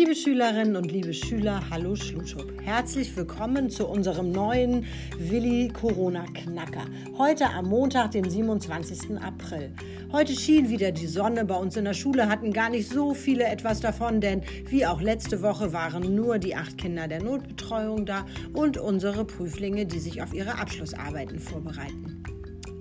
Liebe Schülerinnen und liebe Schüler, hallo Schluschub. Herzlich willkommen zu unserem neuen Willi Corona Knacker. Heute am Montag, dem 27. April. Heute schien wieder die Sonne. Bei uns in der Schule hatten gar nicht so viele etwas davon, denn wie auch letzte Woche waren nur die acht Kinder der Notbetreuung da und unsere Prüflinge, die sich auf ihre Abschlussarbeiten vorbereiten.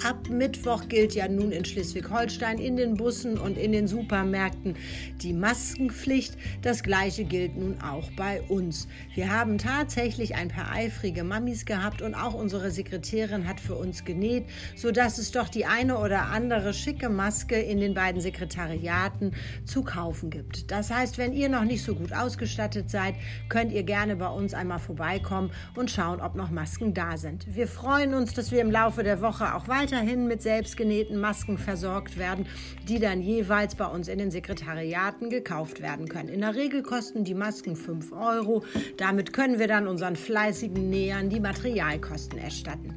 Ab Mittwoch gilt ja nun in Schleswig-Holstein in den Bussen und in den Supermärkten die Maskenpflicht. Das gleiche gilt nun auch bei uns. Wir haben tatsächlich ein paar eifrige Mamis gehabt und auch unsere Sekretärin hat für uns genäht, sodass es doch die eine oder andere schicke Maske in den beiden Sekretariaten zu kaufen gibt. Das heißt, wenn ihr noch nicht so gut ausgestattet seid, könnt ihr gerne bei uns einmal vorbeikommen und schauen, ob noch Masken da sind. Wir freuen uns, dass wir im Laufe der Woche auch weiter weiterhin mit selbstgenähten Masken versorgt werden, die dann jeweils bei uns in den Sekretariaten gekauft werden können. In der Regel kosten die Masken 5 Euro. Damit können wir dann unseren fleißigen Nähern die Materialkosten erstatten.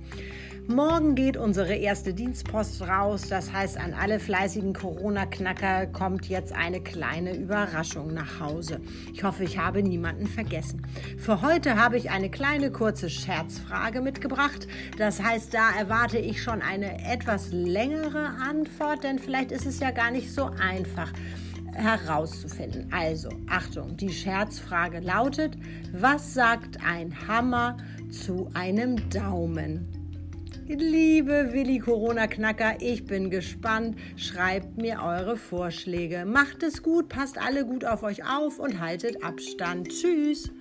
Morgen geht unsere erste Dienstpost raus. Das heißt, an alle fleißigen Corona-Knacker kommt jetzt eine kleine Überraschung nach Hause. Ich hoffe, ich habe niemanden vergessen. Für heute habe ich eine kleine kurze Scherzfrage mitgebracht. Das heißt, da erwarte ich schon eine etwas längere Antwort, denn vielleicht ist es ja gar nicht so einfach herauszufinden. Also, Achtung, die Scherzfrage lautet, was sagt ein Hammer zu einem Daumen? Liebe Willi Corona Knacker, ich bin gespannt. Schreibt mir eure Vorschläge. Macht es gut, passt alle gut auf euch auf und haltet Abstand. Tschüss.